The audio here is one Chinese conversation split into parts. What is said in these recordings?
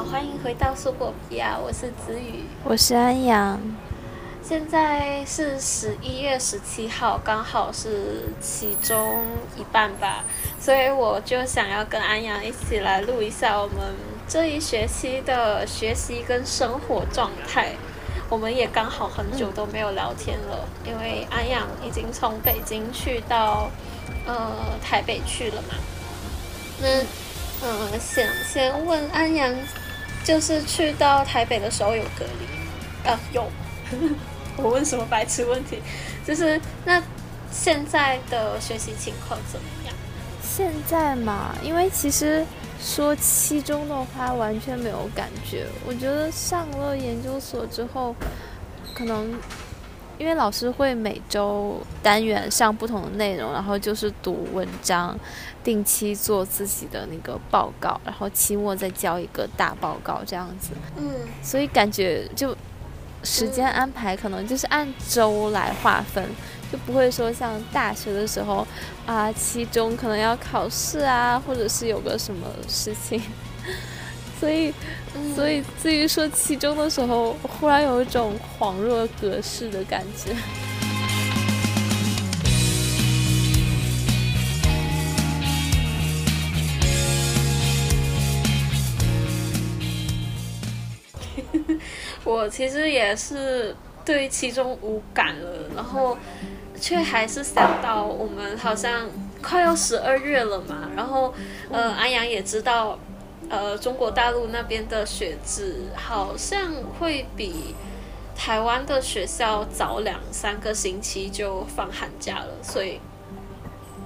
好，欢迎回到苏果皮啊！我是子宇，我是安阳。现在是十一月十七号，刚好是其中一半吧，所以我就想要跟安阳一起来录一下我们这一学期的学习跟生活状态。我们也刚好很久都没有聊天了，因为安阳已经从北京去到呃台北去了嘛。那嗯，想先问安阳，就是去到台北的时候有隔离？啊，有。我问什么白痴问题？就是那现在的学习情况怎么样？现在嘛，因为其实说期中的话完全没有感觉。我觉得上了研究所之后，可能因为老师会每周单元上不同的内容，然后就是读文章，定期做自己的那个报告，然后期末再交一个大报告这样子。嗯，所以感觉就。时间安排可能就是按周来划分，就不会说像大学的时候啊，期中可能要考试啊，或者是有个什么事情，所以，所以至于说期中的时候，忽然有一种恍若隔世的感觉。我其实也是对其中无感了，然后却还是想到我们好像快要十二月了嘛，然后呃安阳也知道，呃中国大陆那边的学制好像会比台湾的学校早两三个星期就放寒假了，所以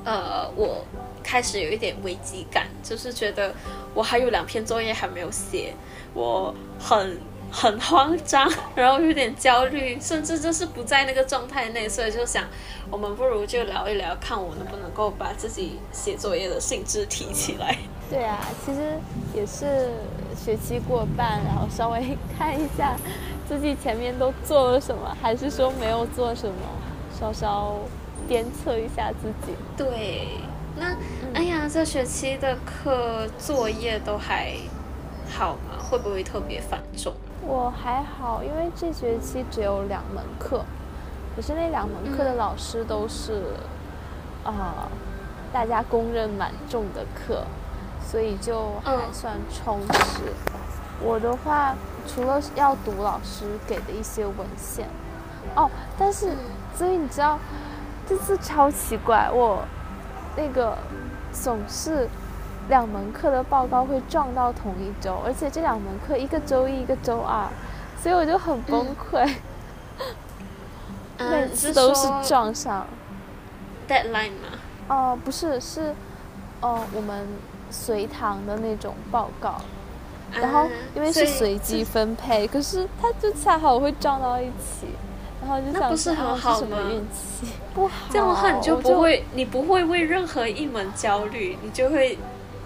呃我开始有一点危机感，就是觉得我还有两篇作业还没有写，我很。很慌张，然后有点焦虑，甚至就是不在那个状态内，所以就想，我们不如就聊一聊，看我能不能够把自己写作业的兴致提起来。对啊，其实也是学期过半，然后稍微看一下 自己前面都做了什么，还是说没有做什么，稍稍鞭策一下自己。对，那哎呀，这学期的课作业都还好吗？会不会特别繁重？我还好，因为这学期只有两门课，可是那两门课的老师都是，啊，大家公认蛮重的课，所以就还算充实。我的话，除了要读老师给的一些文献，哦，但是，所以你知道，这次超奇怪，我那个总是。两门课的报告会撞到同一周，而且这两门课一个周一，一个周二，所以我就很崩溃。每次都是撞上。Deadline 吗？哦，不是，是，哦，我们随堂的那种报告，然后因为是随机分配，可是它就恰好会撞到一起，然后就想，那不是很好吗？运气不好，这样的话你就不会，你不会为任何一门焦虑，你就会。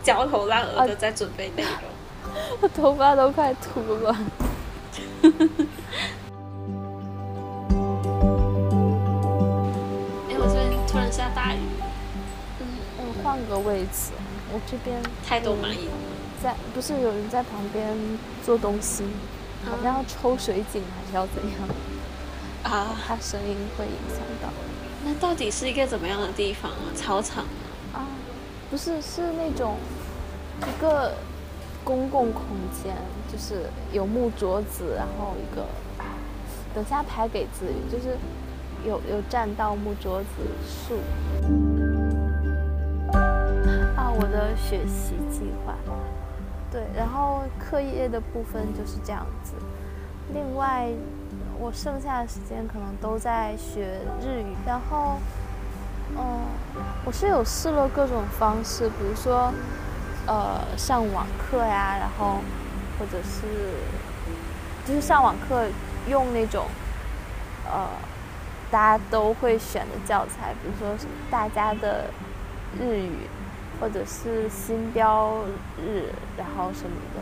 焦头烂额的在准备内容，我头发都快秃了。哎，我这边突然下大雨。嗯，我换个位置，我这边太多蚂蚁。在不是有人在旁边做东西，好像要抽水井还是要怎样？啊，它声音会影响到。那到底是一个怎么样的地方啊？操场？啊，不是，是那种。一个公共空间，就是有木桌子，然后一个，等下拍给子宇，就是有有栈道、木桌子、树。啊，我的学习计划，对，然后课业的部分就是这样子。另外，我剩下的时间可能都在学日语，然后，嗯，我是有试了各种方式，比如说。呃，上网课呀，然后或者是就是上网课用那种呃大家都会选的教材，比如说大家的日语，或者是新标日，然后什么的。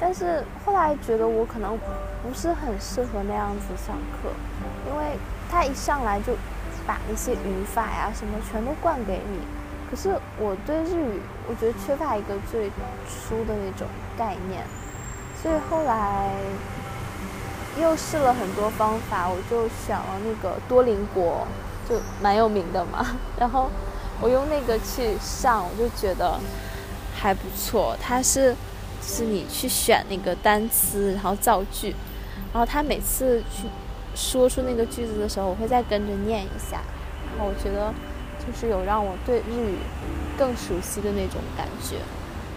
但是后来觉得我可能不是很适合那样子上课，因为他一上来就把那些语法呀什么全都灌给你。可是我对日语，我觉得缺乏一个最初的那种概念，所以后来又试了很多方法，我就选了那个多邻国，就蛮有名的嘛。然后我用那个去上，我就觉得还不错。它是是你去选那个单词，然后造句，然后他每次去说出那个句子的时候，我会再跟着念一下。然后我觉得就是有让我对日语更熟悉的那种感觉，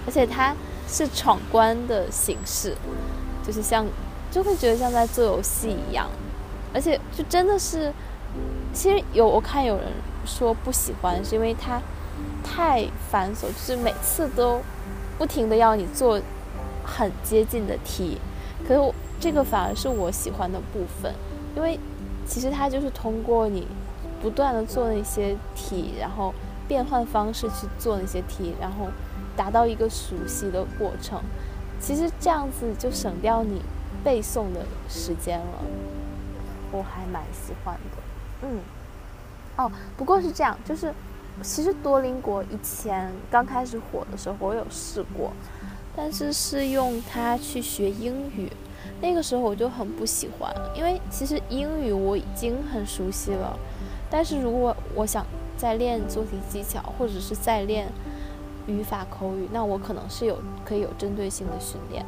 而且它是闯关的形式，就是像就会觉得像在做游戏一样，而且就真的是，其实有我看有人说不喜欢，是因为它太繁琐，就是每次都不停的要你做很接近的题，可是我这个反而是我喜欢的部分，因为其实它就是通过你。不断的做那些题，然后变换方式去做那些题，然后达到一个熟悉的过程。其实这样子就省掉你背诵的时间了，我还蛮喜欢的。嗯，哦，不过是这样，就是其实多邻国以前刚开始火的时候，我有试过，但是是用它去学英语，那个时候我就很不喜欢，因为其实英语我已经很熟悉了。但是如果我想再练做题技巧，或者是再练语法口语，那我可能是有可以有针对性的训练。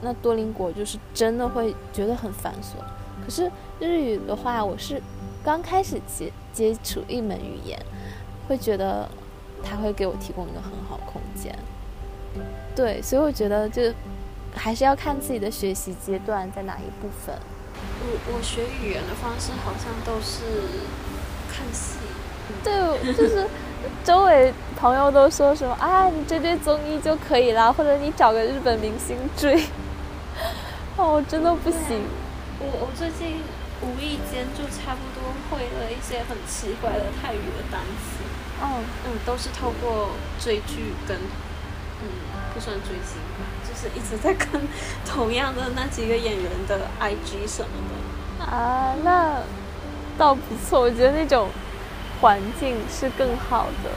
那多邻国就是真的会觉得很繁琐。可是日语的话，我是刚开始接接触一门语言，会觉得它会给我提供一个很好空间。对，所以我觉得就还是要看自己的学习阶段在哪一部分。我我学语言的方式好像都是。看戏，对，就是周围朋友都说什么啊，你追追综艺就可以啦，或者你找个日本明星追。哦，我真的不行。我我最近无意间就差不多会了一些很奇怪的泰语的单词。嗯嗯，都是透过追剧跟嗯不算追星吧，就是一直在看同样的那几个演员的 IG 什么的。啊，那。倒不错，我觉得那种环境是更好的，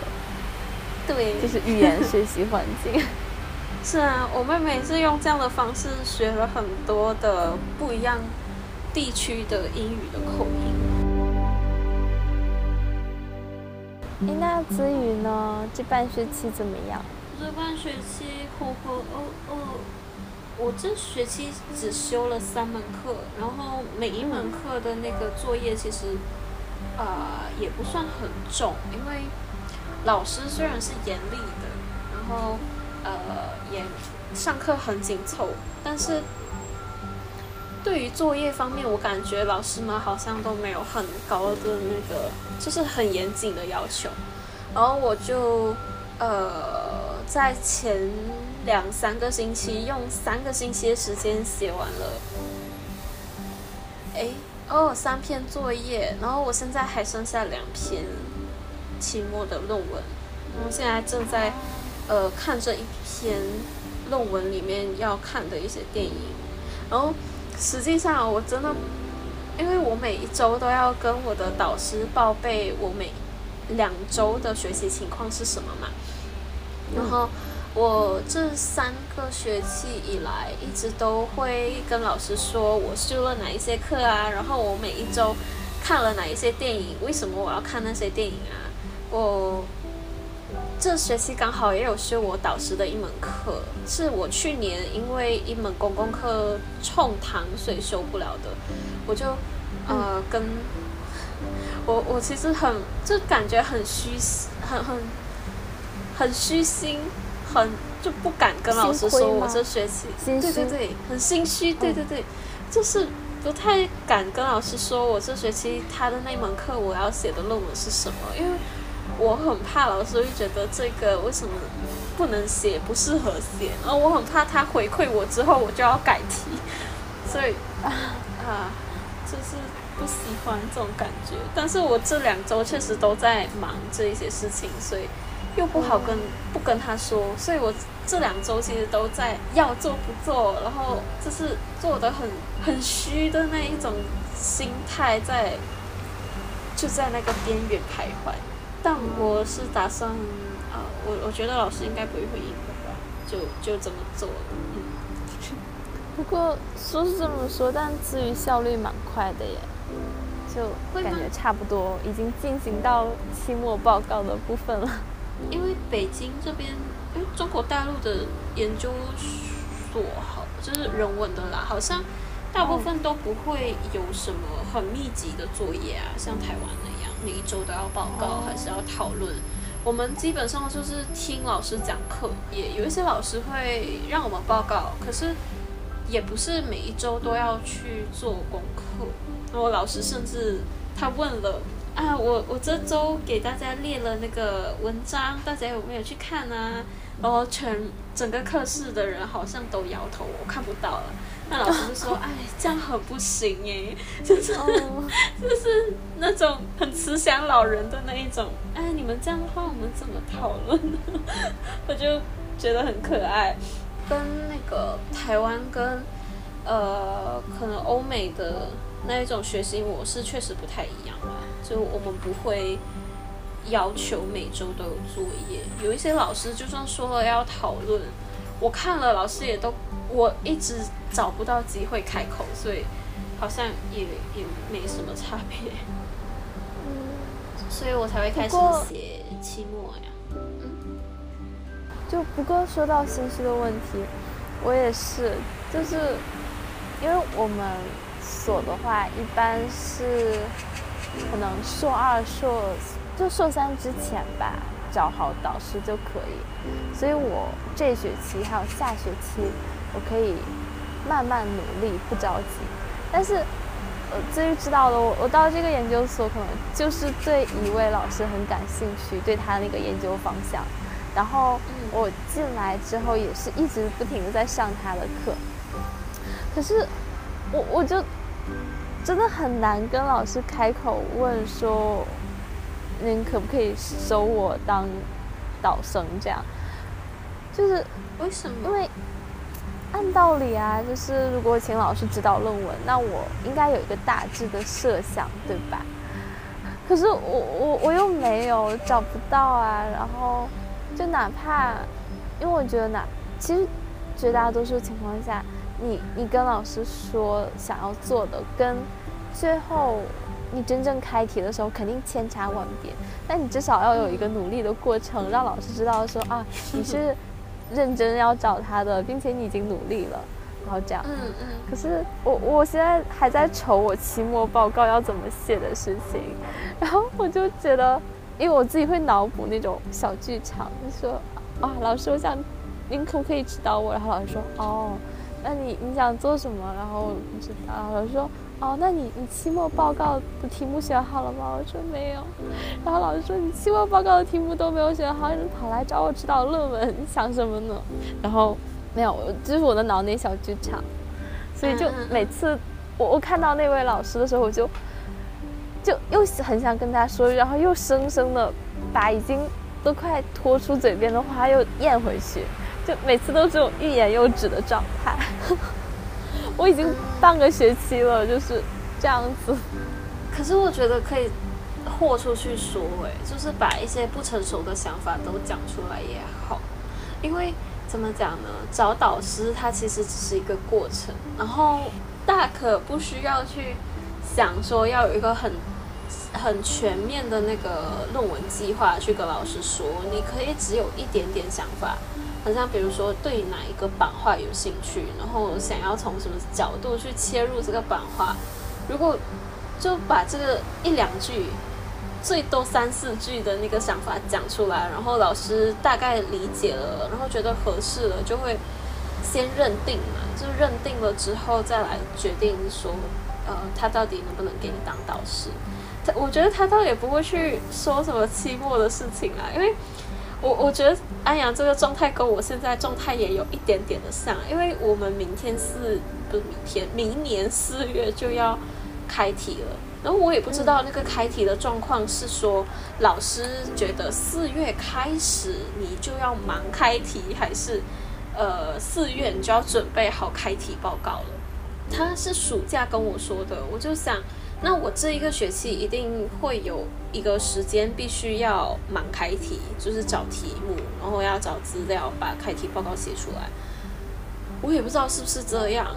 对，就是语言学习环境。是啊，我妹妹是用这样的方式学了很多的不一样地区的英语的口音。哎，那子宇呢？这半学期怎么样？这半学期，呵呵，哦哦。我这学期只修了三门课，然后每一门课的那个作业其实，呃，也不算很重，因为老师虽然是严厉的，然后呃也上课很紧凑，但是对于作业方面，我感觉老师们好像都没有很高的那个，就是很严谨的要求，然后我就呃在前。两三个星期，用三个星期的时间写完了。哎，哦，三篇作业，然后我现在还剩下两篇期末的论文。我现在正在呃看这一篇论文里面要看的一些电影。然后实际上我真的，因为我每一周都要跟我的导师报备我每两周的学习情况是什么嘛，然后。我这三个学期以来，一直都会跟老师说我修了哪一些课啊，然后我每一周看了哪一些电影，为什么我要看那些电影啊？我这学期刚好也有修我导师的一门课，是我去年因为一门公共课冲堂，所以修不了的。我就呃跟我我其实很就感觉很虚，很很很虚心。很就不敢跟老师说，我这学期对对对，很心虚，对对对，就是不太敢跟老师说我这学期他的那门课我要写的论文是什么，因为我很怕老师会觉得这个为什么不能写，不适合写，然后我很怕他回馈我之后我就要改题，所以啊，就是不喜欢这种感觉。但是我这两周确实都在忙这一些事情，所以。又不好跟不跟他说，所以我这两周其实都在要做不做，然后就是做的很很虚的那一种心态，在就在那个边缘徘徊。但我是打算啊，我我觉得老师应该不会回应的吧，就就这么做了。嗯，不过说是这么说，但至于效率蛮快的耶，就感觉差不多已经进行到期末报告的部分了。因为北京这边，因为中国大陆的研究所好，就是人文的啦，好像大部分都不会有什么很密集的作业啊，像台湾那样，每一周都要报告，还是要讨论。我们基本上就是听老师讲课，也有一些老师会让我们报告，可是也不是每一周都要去做功课。然后老师甚至他问了啊，我我这周给大家列了那个文章，大家有没有去看啊？然后全整个课室的人好像都摇头，我看不到了。那老师就说：“哎，这样很不行哎，就是 就是那种很慈祥老人的那一种。哎，你们这样的话，我们怎么讨论呢？我就觉得很可爱，跟那个台湾跟呃可能欧美的那一种学习模式确实不太一样吧。就我们不会要求每周都有作业，有一些老师就算说了要讨论，我看了老师也都我一直。”找不到机会开口，所以好像也也没什么差别。嗯，所以我才会开始写期末呀。嗯，就不过说到心虚的问题，我也是，就是因为我们所的话，一般是可能硕二、硕就硕三之前吧，找好导师就可以。所以我这学期还有下学期，我可以。慢慢努力，不着急。但是，呃，至于知道了，我我到这个研究所，可能就是对一位老师很感兴趣，对他那个研究方向。然后我进来之后，也是一直不停的在上他的课。可是，我我就真的很难跟老师开口问说，您可不可以收我当导生？这样，就是为什么？因为。按道理啊，就是如果请老师指导论文，那我应该有一个大致的设想，对吧？可是我我我又没有找不到啊。然后就哪怕，因为我觉得哪，其实绝大多数情况下，你你跟老师说想要做的，跟最后你真正开题的时候，肯定千差万别。但你至少要有一个努力的过程，让老师知道说啊，你是。认真要找他的，并且你已经努力了，然后这样。嗯嗯。可是我我现在还在愁我期末报告要怎么写的事情，然后我就觉得，因为我自己会脑补那种小剧场，就说啊，老师，我想您可不可以指导我？然后老师说，哦，那你你想做什么？然后不知道，老师说。哦，那你你期末报告的题目选好了吗？我说没有，然后老师说你期末报告的题目都没有选好，你跑来找我指导论文，你想什么呢？然后没有，这是我的脑内小剧场，所以就每次我我看到那位老师的时候，我就就又很想跟他说，然后又生生的把已经都快拖出嘴边的话又咽回去，就每次都这种欲言又止的状态。我已经半个学期了，就是这样子。可是我觉得可以豁出去说，哎，就是把一些不成熟的想法都讲出来也好。因为怎么讲呢？找导师他其实只是一个过程，然后大可不需要去想说要有一个很很全面的那个论文计划去跟老师说。你可以只有一点点想法。好像比如说对哪一个版画有兴趣，然后想要从什么角度去切入这个版画，如果就把这个一两句，最多三四句的那个想法讲出来，然后老师大概理解了，然后觉得合适了，就会先认定嘛，就认定了之后再来决定说，呃，他到底能不能给你当导师？他我觉得他倒也不会去说什么期末的事情啊，因为。我我觉得安阳这个状态跟我现在状态也有一点点的像，因为我们明天是不是明天，明年四月就要开题了。然后我也不知道那个开题的状况是说老师觉得四月开始你就要忙开题，还是呃四月你就要准备好开题报告了。他是暑假跟我说的，我就想。那我这一个学期一定会有一个时间，必须要忙开题，就是找题目，然后要找资料，把开题报告写出来。我也不知道是不是这样，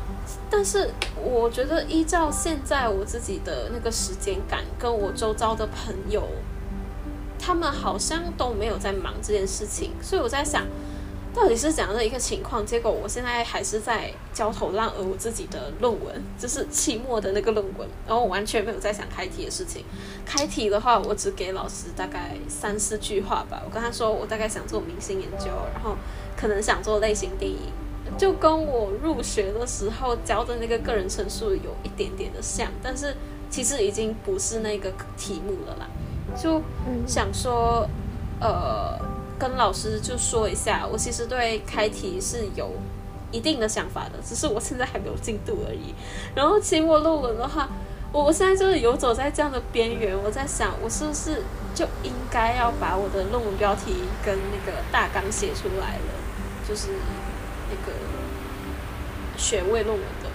但是我觉得依照现在我自己的那个时间感，跟我周遭的朋友，他们好像都没有在忙这件事情，所以我在想，到底是怎样的一个情况？结果我现在还是在焦头烂额我自己的论文，就是期末的那个论文，然后我完全没有在想开题的事情。开题的话，我只给老师大概三四句话吧，我跟他说我大概想做明星研究，然后可能想做类型电影。就跟我入学的时候教的那个个人陈述有一点点的像，但是其实已经不是那个题目了啦。就想说，呃，跟老师就说一下，我其实对开题是有一定的想法的，只是我现在还没有进度而已。然后期末论文的话，我我现在就是游走在这样的边缘，我在想，我是不是就应该要把我的论文标题跟那个大纲写出来了，就是。那个学位论文的，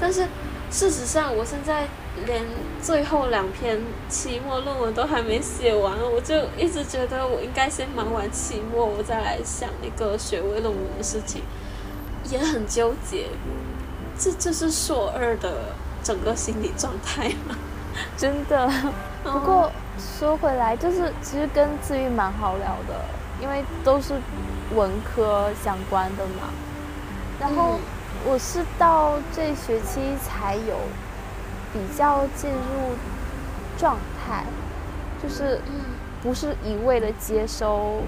但是事实上，我现在连最后两篇期末论文都还没写完，我就一直觉得我应该先忙完期末，我再来想那个学位论文的事情，也很纠结。这就是硕二的整个心理状态吗？真的。不过说回来，就是其实跟自愈蛮好聊的，因为都是。文科相关的嘛，然后我是到这学期才有比较进入状态，就是不是一味的接收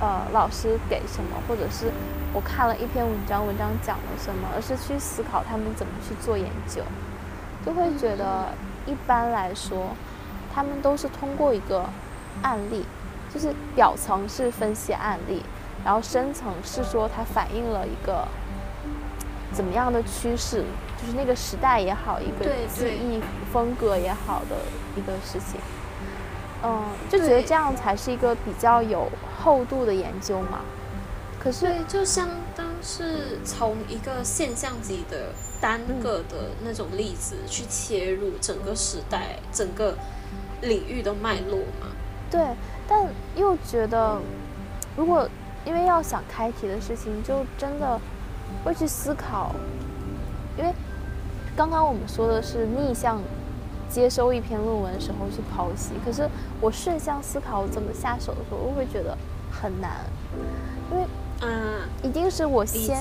呃老师给什么，或者是我看了一篇文章，文章讲了什么，而是去思考他们怎么去做研究，就会觉得一般来说，他们都是通过一个案例，就是表层是分析案例。然后深层是说它反映了一个怎么样的趋势，就是那个时代也好，一个记忆风格也好的一个事情。嗯，就觉得这样才是一个比较有厚度的研究嘛。可是就相当是从一个现象级的单个的那种例子去切入整个时代、整个领域的脉络嘛。对，但又觉得如果。因为要想开题的事情，就真的会去思考。因为刚刚我们说的是逆向接收一篇论文的时候去剖析，可是我顺向思考怎么下手的时候，我会觉得很难。因为嗯，一定是我先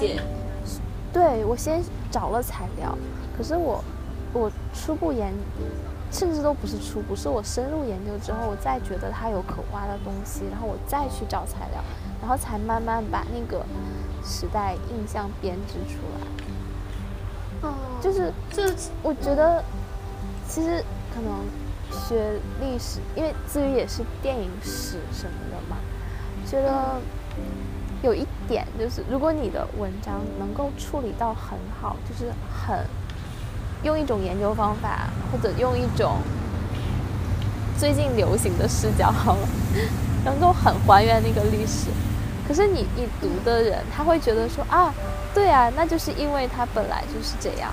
对我先找了材料，可是我我初步研，甚至都不是初步，是我深入研究之后，我再觉得它有可挖的东西，然后我再去找材料。然后才慢慢把那个时代印象编织出来。哦，就是这，我觉得其实可能学历史，因为至于也是电影史什么的嘛，觉得有一点就是，如果你的文章能够处理到很好，就是很用一种研究方法，或者用一种最近流行的视角，好了，能够很还原那个历史。可是你你读的人，他会觉得说啊，对啊，那就是因为他本来就是这样。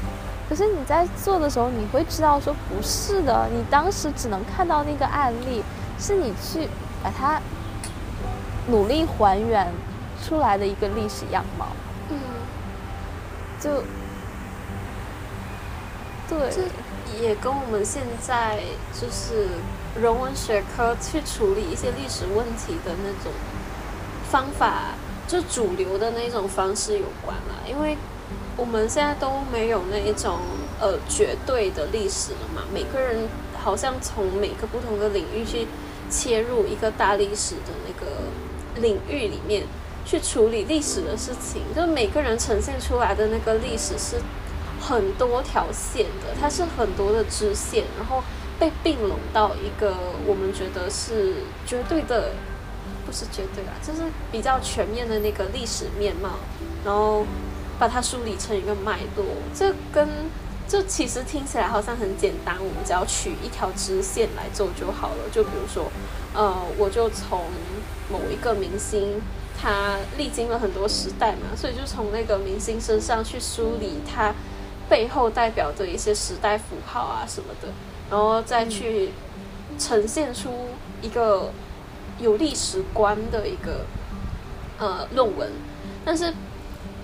可是你在做的时候，你会知道说不是的，你当时只能看到那个案例，是你去把它努力还原出来的一个历史样貌。嗯，就对，这也跟我们现在就是人文学科去处理一些历史问题的那种。方法就主流的那种方式有关啦，因为我们现在都没有那一种呃绝对的历史了嘛。每个人好像从每个不同的领域去切入一个大历史的那个领域里面去处理历史的事情，就每个人呈现出来的那个历史是很多条线的，它是很多的支线，然后被并拢到一个我们觉得是绝对的。不是绝对啊，就是比较全面的那个历史面貌，然后把它梳理成一个脉络。这跟这其实听起来好像很简单，我们只要取一条直线来做就好了。就比如说，呃，我就从某一个明星，他历经了很多时代嘛，所以就从那个明星身上去梳理他背后代表的一些时代符号啊什么的，然后再去呈现出一个。有历史观的一个呃论文，但是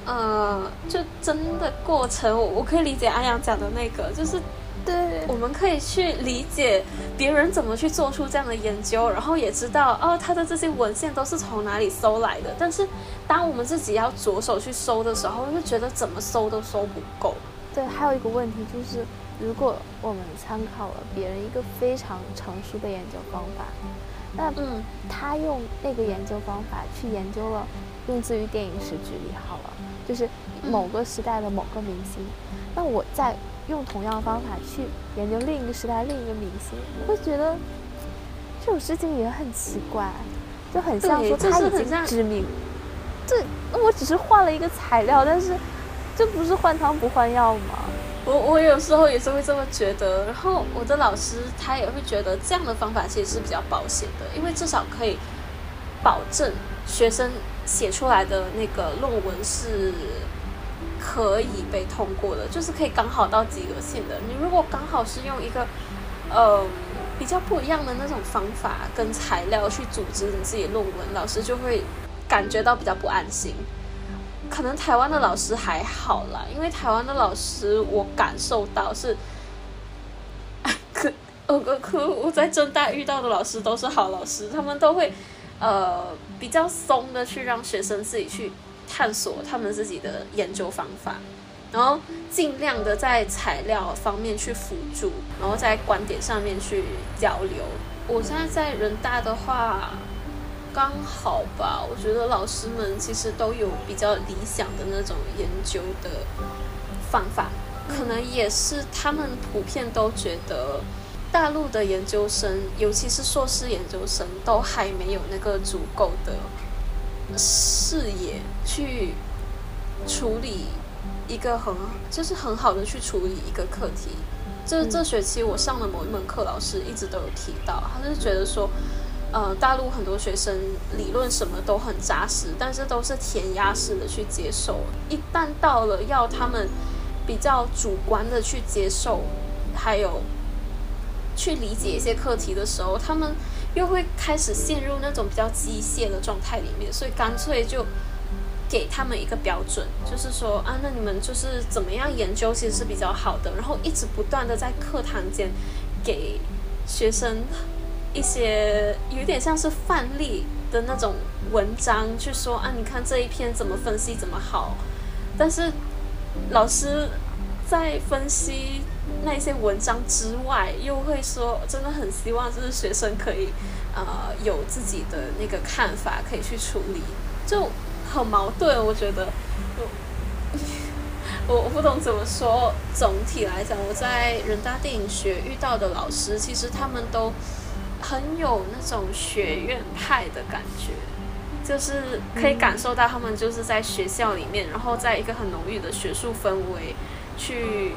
呃，就真的过程，我我可以理解安阳讲的那个，就是对，我们可以去理解别人怎么去做出这样的研究，然后也知道哦，他的这些文献都是从哪里搜来的。但是当我们自己要着手去搜的时候，就觉得怎么搜都搜不够。对，还有一个问题就是，如果我们参考了别人一个非常成熟的研究方法，那嗯，他用那个研究方法去研究了，用自于电影史举例好了。就是某个时代的某个明星，那我再用同样的方法去研究另一个时代另一个明星，我会觉得这种事情也很奇怪，就很像说他已经知名，这，我只是换了一个材料，但是这不是换汤不换药吗？我我有时候也是会这么觉得，然后我的老师他也会觉得这样的方法其实是比较保险的，因为至少可以保证学生。写出来的那个论文是可以被通过的，就是可以刚好到及格线的。你如果刚好是用一个呃比较不一样的那种方法跟材料去组织你自己论文，老师就会感觉到比较不安心。可能台湾的老师还好啦，因为台湾的老师我感受到是，可呃可我在正大遇到的老师都是好老师，他们都会。呃，比较松的去让学生自己去探索他们自己的研究方法，然后尽量的在材料方面去辅助，然后在观点上面去交流。我现在在人大的话，刚好吧，我觉得老师们其实都有比较理想的那种研究的方法，可能也是他们普遍都觉得。大陆的研究生，尤其是硕士研究生，都还没有那个足够的视野去处理一个很就是很好的去处理一个课题。这这学期我上了某一门课，老师一直都有提到，他是觉得说，呃，大陆很多学生理论什么都很扎实，但是都是填鸭式的去接受。一旦到了要他们比较主观的去接受，还有。去理解一些课题的时候，他们又会开始陷入那种比较机械的状态里面，所以干脆就给他们一个标准，就是说啊，那你们就是怎么样研究其实是比较好的，然后一直不断的在课堂间给学生一些有点像是范例的那种文章，去说啊，你看这一篇怎么分析怎么好，但是老师在分析。那些文章之外，又会说，真的很希望就是学生可以，呃，有自己的那个看法，可以去处理，就很矛盾。我觉得，我我不懂怎么说。总体来讲，我在人大电影学遇到的老师，其实他们都很有那种学院派的感觉，就是可以感受到他们就是在学校里面，然后在一个很浓郁的学术氛围去。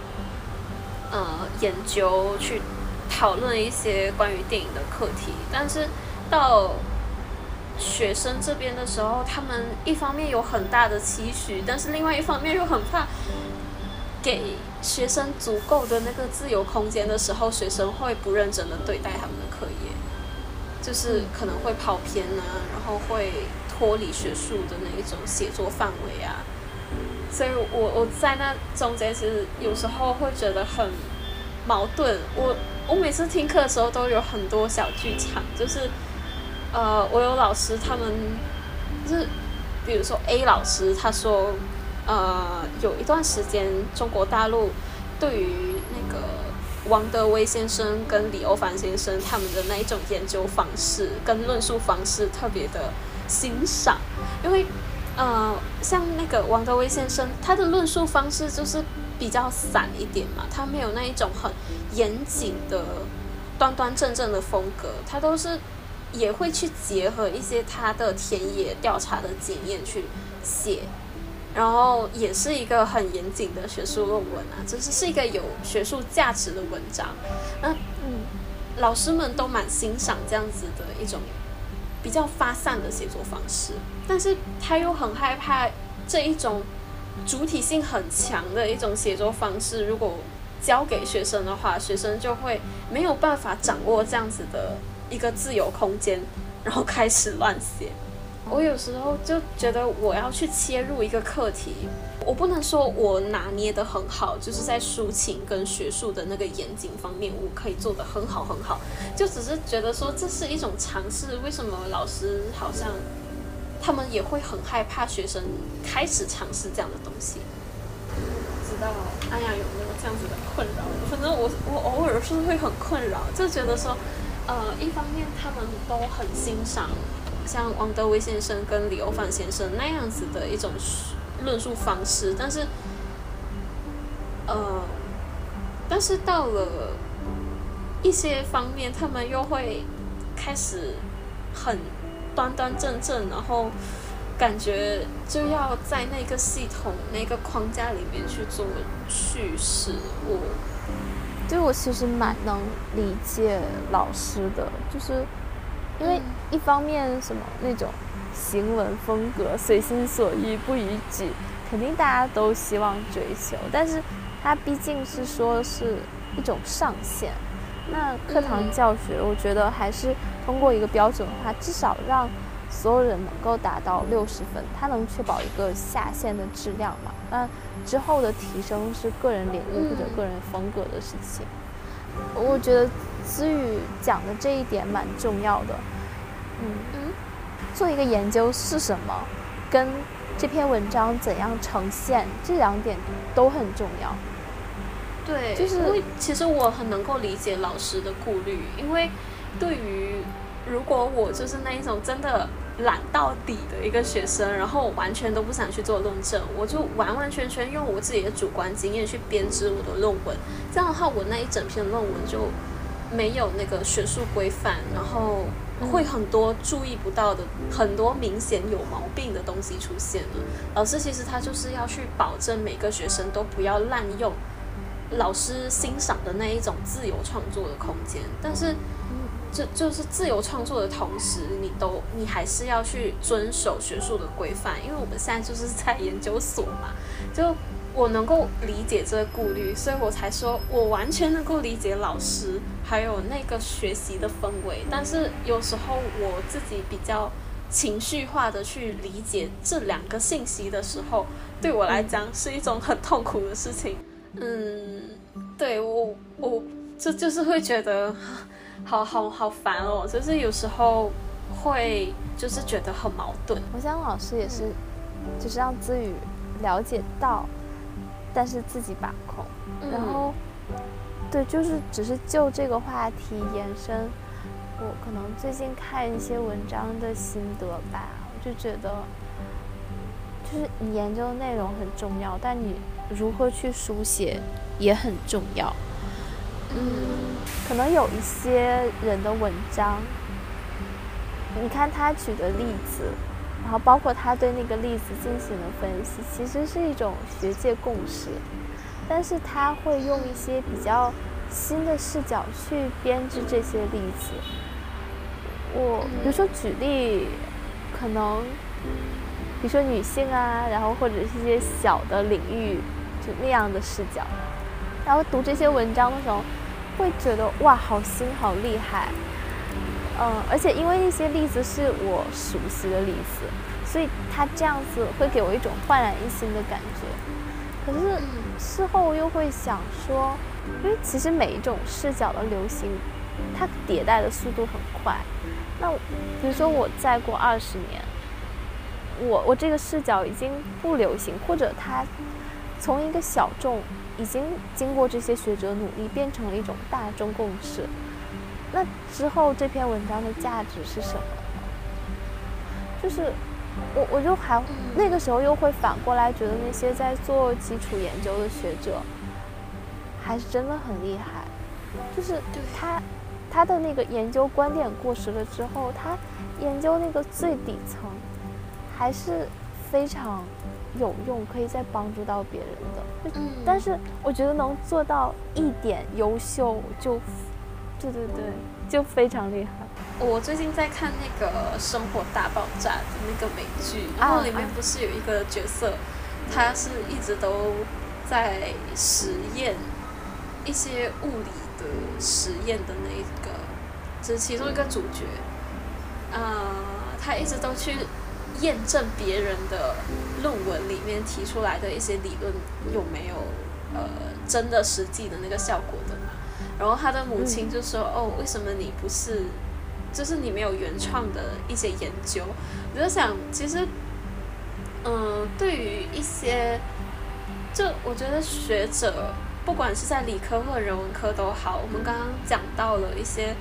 呃，研究去讨论一些关于电影的课题，但是到学生这边的时候，他们一方面有很大的期许，但是另外一方面又很怕给学生足够的那个自由空间的时候，学生会不认真的对待他们的课业，就是可能会跑偏啊，然后会脱离学术的那一种写作范围啊。所以，我我在那中间，其实有时候会觉得很矛盾。我我每次听课的时候，都有很多小剧场，就是，呃，我有老师，他们就是，比如说 A 老师，他说，呃，有一段时间，中国大陆对于王德威先生跟李欧凡先生他们的那一种研究方式跟论述方式特别的欣赏，因为。呃，像那个王德威先生，他的论述方式就是比较散一点嘛，他没有那一种很严谨的、端端正正的风格，他都是也会去结合一些他的田野调查的经验去写，然后也是一个很严谨的学术论文啊，就是是一个有学术价值的文章。那嗯，老师们都蛮欣赏这样子的一种。比较发散的写作方式，但是他又很害怕这一种主体性很强的一种写作方式，如果交给学生的话，学生就会没有办法掌握这样子的一个自由空间，然后开始乱写。我有时候就觉得我要去切入一个课题，我不能说我拿捏的很好，就是在抒情跟学术的那个严谨方面，我可以做得很好很好，就只是觉得说这是一种尝试。为什么老师好像他们也会很害怕学生开始尝试这样的东西？不知道安雅有没有这样子的困扰？反正我我偶尔是会很困扰，就觉得说，呃，一方面他们都很欣赏。像王德威先生跟李欧凡先生那样子的一种论述方式，但是，呃，但是到了一些方面，他们又会开始很端端正正，然后感觉就要在那个系统、那个框架里面去做叙事。我，对我其实蛮能理解老师的，就是。因为一方面什么那种行文风格随心所欲不逾矩，肯定大家都希望追求，但是它毕竟是说是一种上限。那课堂教学，我觉得还是通过一个标准化，至少让所有人能够达到六十分，它能确保一个下限的质量嘛？那之后的提升是个人领域或者个人风格的事情。我觉得思雨讲的这一点蛮重要的，嗯嗯，做一个研究是什么，跟这篇文章怎样呈现，这两点都很重要。对，就是因为其实我很能够理解老师的顾虑，因为对于如果我就是那一种真的。懒到底的一个学生，然后完全都不想去做论证，我就完完全全用我自己的主观经验去编织我的论文。这样的话，我那一整篇论文就没有那个学术规范，然后会很多注意不到的、很多明显有毛病的东西出现了。老师其实他就是要去保证每个学生都不要滥用老师欣赏的那一种自由创作的空间，但是。就就是自由创作的同时，你都你还是要去遵守学术的规范，因为我们现在就是在研究所嘛。就我能够理解这个顾虑，所以我才说我完全能够理解老师还有那个学习的氛围。但是有时候我自己比较情绪化的去理解这两个信息的时候，对我来讲是一种很痛苦的事情。嗯，对我我这就是会觉得。好好好烦哦！就是有时候会就是觉得很矛盾。我想老师也是，就是让子宇了解到，但是自己把控。然后，对，就是只是就这个话题延伸。我可能最近看一些文章的心得吧，我就觉得，就是你研究内容很重要，但你如何去书写也很重要。嗯，可能有一些人的文章，你看他举的例子，然后包括他对那个例子进行了分析，其实是一种学界共识，但是他会用一些比较新的视角去编织这些例子。我比如说举例，可能比如说女性啊，然后或者是一些小的领域，就那样的视角，然后读这些文章的时候。会觉得哇，好新，好厉害，嗯，而且因为那些例子是我熟悉的例子，所以他这样子会给我一种焕然一新的感觉。可是事后又会想说，因为其实每一种视角的流行，它迭代的速度很快。那比如说我再过二十年，我我这个视角已经不流行，或者它从一个小众。已经经过这些学者努力，变成了一种大众共识。那之后这篇文章的价值是什么？就是我我就还那个时候又会反过来觉得那些在做基础研究的学者还是真的很厉害。就是他他的那个研究观点过时了之后，他研究那个最底层还是非常。有用，可以再帮助到别人的。嗯，但是我觉得能做到一点优秀，就，对对对，就非常厉害。我最近在看那个《生活大爆炸》的那个美剧，然后里面不是有一个角色，他是一直都在实验一些物理的实验的那一个，这是其中一个主角。呃，他一直都去。验证别人的论文里面提出来的一些理论有没有呃真的实际的那个效果的。然后他的母亲就说：“哦，为什么你不是，就是你没有原创的一些研究？”我就想，其实，嗯，对于一些，就我觉得学者，不管是在理科或者人文科都好，我们刚刚讲到了一些，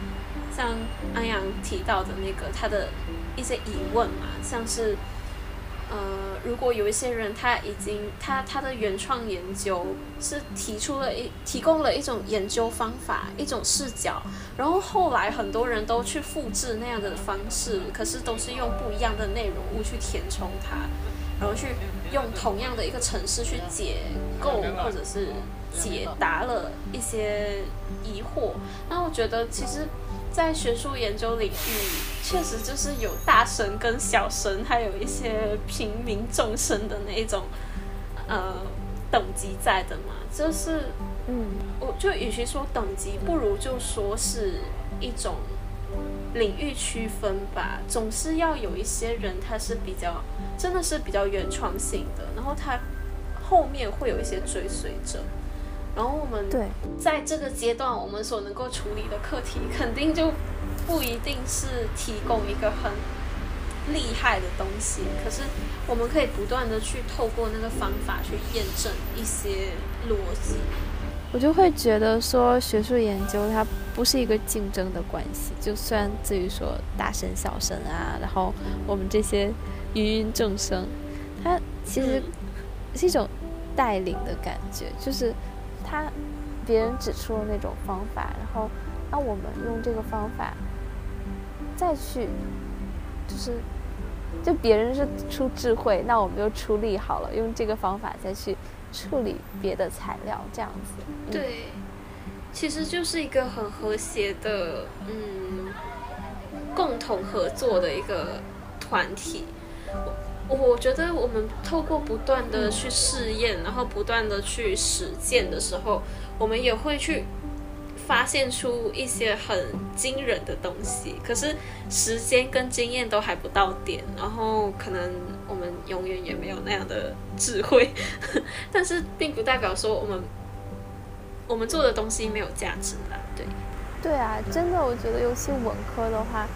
像安阳提到的那个他的一些疑问嘛，像是。呃，如果有一些人他已经他他的原创研究是提出了一提供了一种研究方法一种视角，然后后来很多人都去复制那样的方式，可是都是用不一样的内容物去填充它，然后去用同样的一个程式去解构或者是解答了一些疑惑，那我觉得其实。在学术研究领域，确实就是有大神跟小神，还有一些平民众生的那种呃等级在的嘛。就是，嗯，我就与其说等级，不如就说是一种领域区分吧。总是要有一些人，他是比较真的是比较原创性的，然后他后面会有一些追随者。然后我们对在这个阶段，我们所能够处理的课题，肯定就不一定是提供一个很厉害的东西。可是我们可以不断的去透过那个方法去验证一些逻辑。我就会觉得说，学术研究它不是一个竞争的关系。就算至于说大神小神啊，然后我们这些芸芸众生，它其实是一种带领的感觉，就是。他别人指出了那种方法，然后那我们用这个方法再去，就是就别人是出智慧，那我们就出力好了，用这个方法再去处理别的材料，这样子。对，其实就是一个很和谐的，嗯，共同合作的一个团体。我觉得我们透过不断的去试验，然后不断的去实践的时候，我们也会去发现出一些很惊人的东西。可是时间跟经验都还不到点，然后可能我们永远也没有那样的智慧。但是并不代表说我们我们做的东西没有价值啦。对，对啊，真的，我觉得尤其文科的话，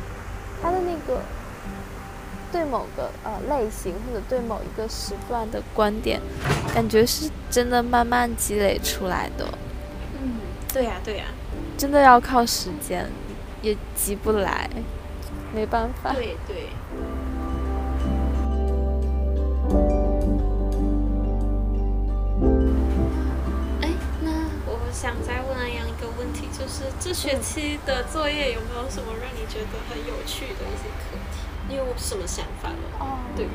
它的那个。对某个呃类型或者对某一个时段的观点，感觉是真的慢慢积累出来的。嗯，对呀对呀，真的要靠时间，也急不来，没办法。对对。哎，那我想再问安阳一个问题，就是这学期的作业有没有什么让你觉得很有趣的一些课题？你有什么想法了？哦，对于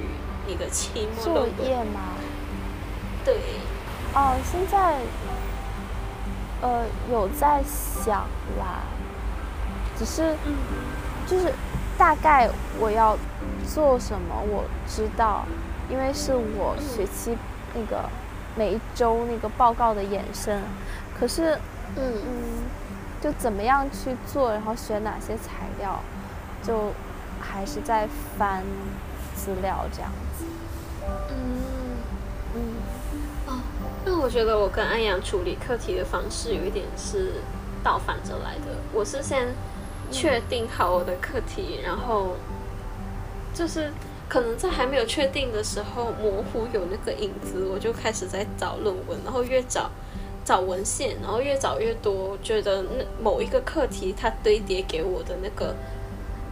你的期末作业吗？对。哦，现在呃有在想啦，只是就是大概我要做什么，我知道，因为是我学期那个每一周那个报告的延伸。可是，嗯嗯，就怎么样去做，然后选哪些材料，就。还是在翻资料这样子。嗯嗯哦，那我觉得我跟安阳处理课题的方式有一点是倒反着来的。我是先确定好我的课题，然后就是可能在还没有确定的时候，模糊有那个影子，我就开始在找论文，然后越找找文献，然后越找越多，觉得那某一个课题它堆叠给我的那个。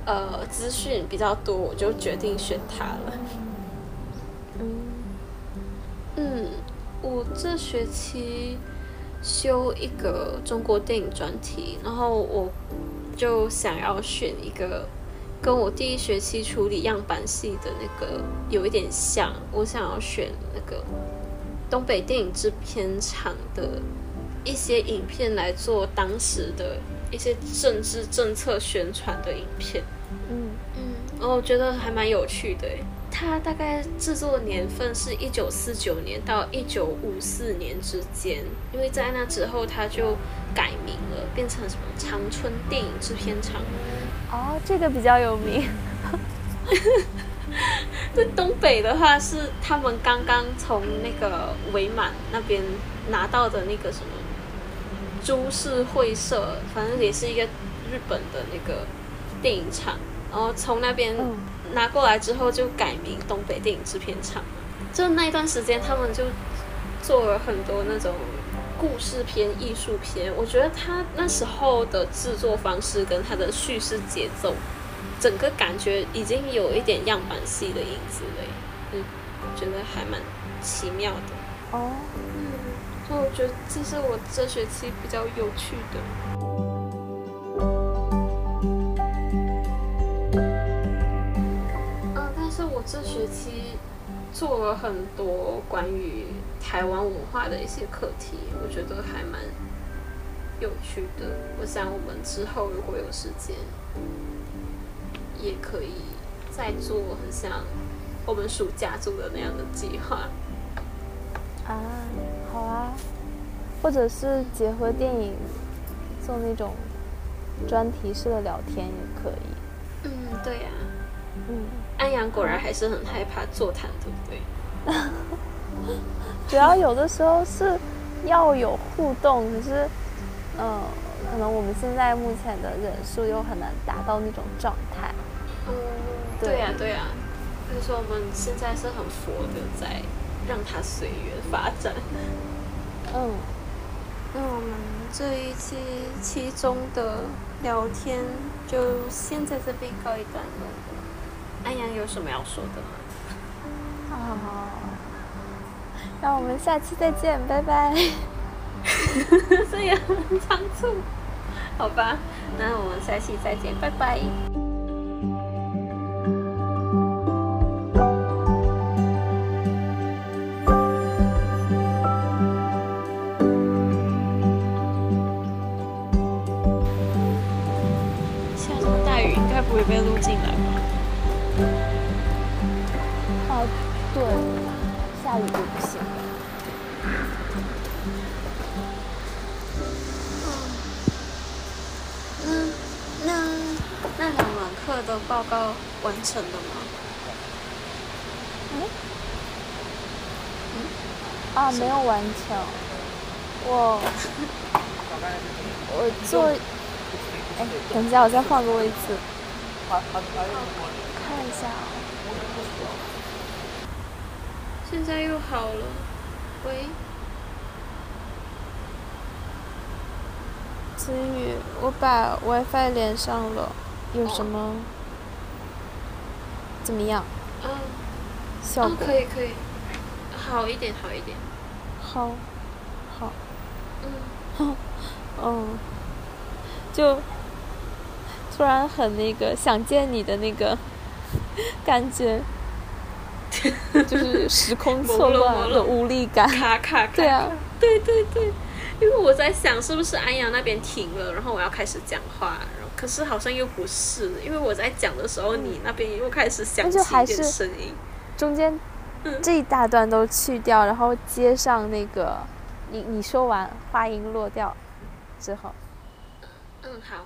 呃，资讯比较多，我就决定选它了。嗯，我这学期修一个中国电影专题，然后我就想要选一个跟我第一学期处理样板戏的那个有一点像，我想要选那个东北电影制片厂的一些影片来做当时的。一些政治政策宣传的影片，嗯嗯，我觉得还蛮有趣的。它大概制作年份是一九四九年到一九五四年之间，因为在那之后它就改名了，变成什么长春电影制片厂。哦，这个比较有名。在 东北的话，是他们刚刚从那个伪满那边拿到的那个什么株式会社，反正也是一个日本的那个电影厂，然后从那边拿过来之后就改名东北电影制片厂。就那一段时间，他们就做了很多那种故事片、艺术片。我觉得他那时候的制作方式跟他的叙事节奏。整个感觉已经有一点样板戏的影子了，嗯，觉得还蛮奇妙的。哦，嗯，我觉得这是我这学期比较有趣的。嗯，但是我这学期做了很多关于台湾文化的一些课题，我觉得还蛮有趣的。我想我们之后如果有时间。也可以再做很像我们暑假做的那样的计划啊，啊，或者是结合电影做那种专题式的聊天也可以。嗯，对呀。嗯，安阳果然还是很害怕座谈，对不对？主要有的时候是要有互动，可是，嗯，可能我们现在目前的人数又很难达到那种状态。嗯，对呀，对呀。所以说我们现在是很佛的，在让它随缘发展。嗯，那我们这一期期中的聊天就先在这边告一段落。安阳有什么要说的吗？好，那我们下期再见，拜拜。这样很仓促，好吧，那我们下期再见，拜拜。成的吗？嗯？嗯啊，没有完成。我 我做，哎，等一下，我再换个位置。看一下啊，现在又好了。喂，子宇，我把 WiFi 连上了，有什么？怎么样？嗯。效果可以可以，好一点好一点。好，好。嗯。嗯。就。突然很那个想见你的那个 感觉，就是时空错乱的无力感，卡卡卡。对啊，对对对，因为我在想是不是安阳那边停了，然后我要开始讲话，可是好像又不是，因为我在讲的时候，你那边又开始响起一点声音，中间这一大段都去掉，然后接上那个你你说完话音落掉之后，嗯好。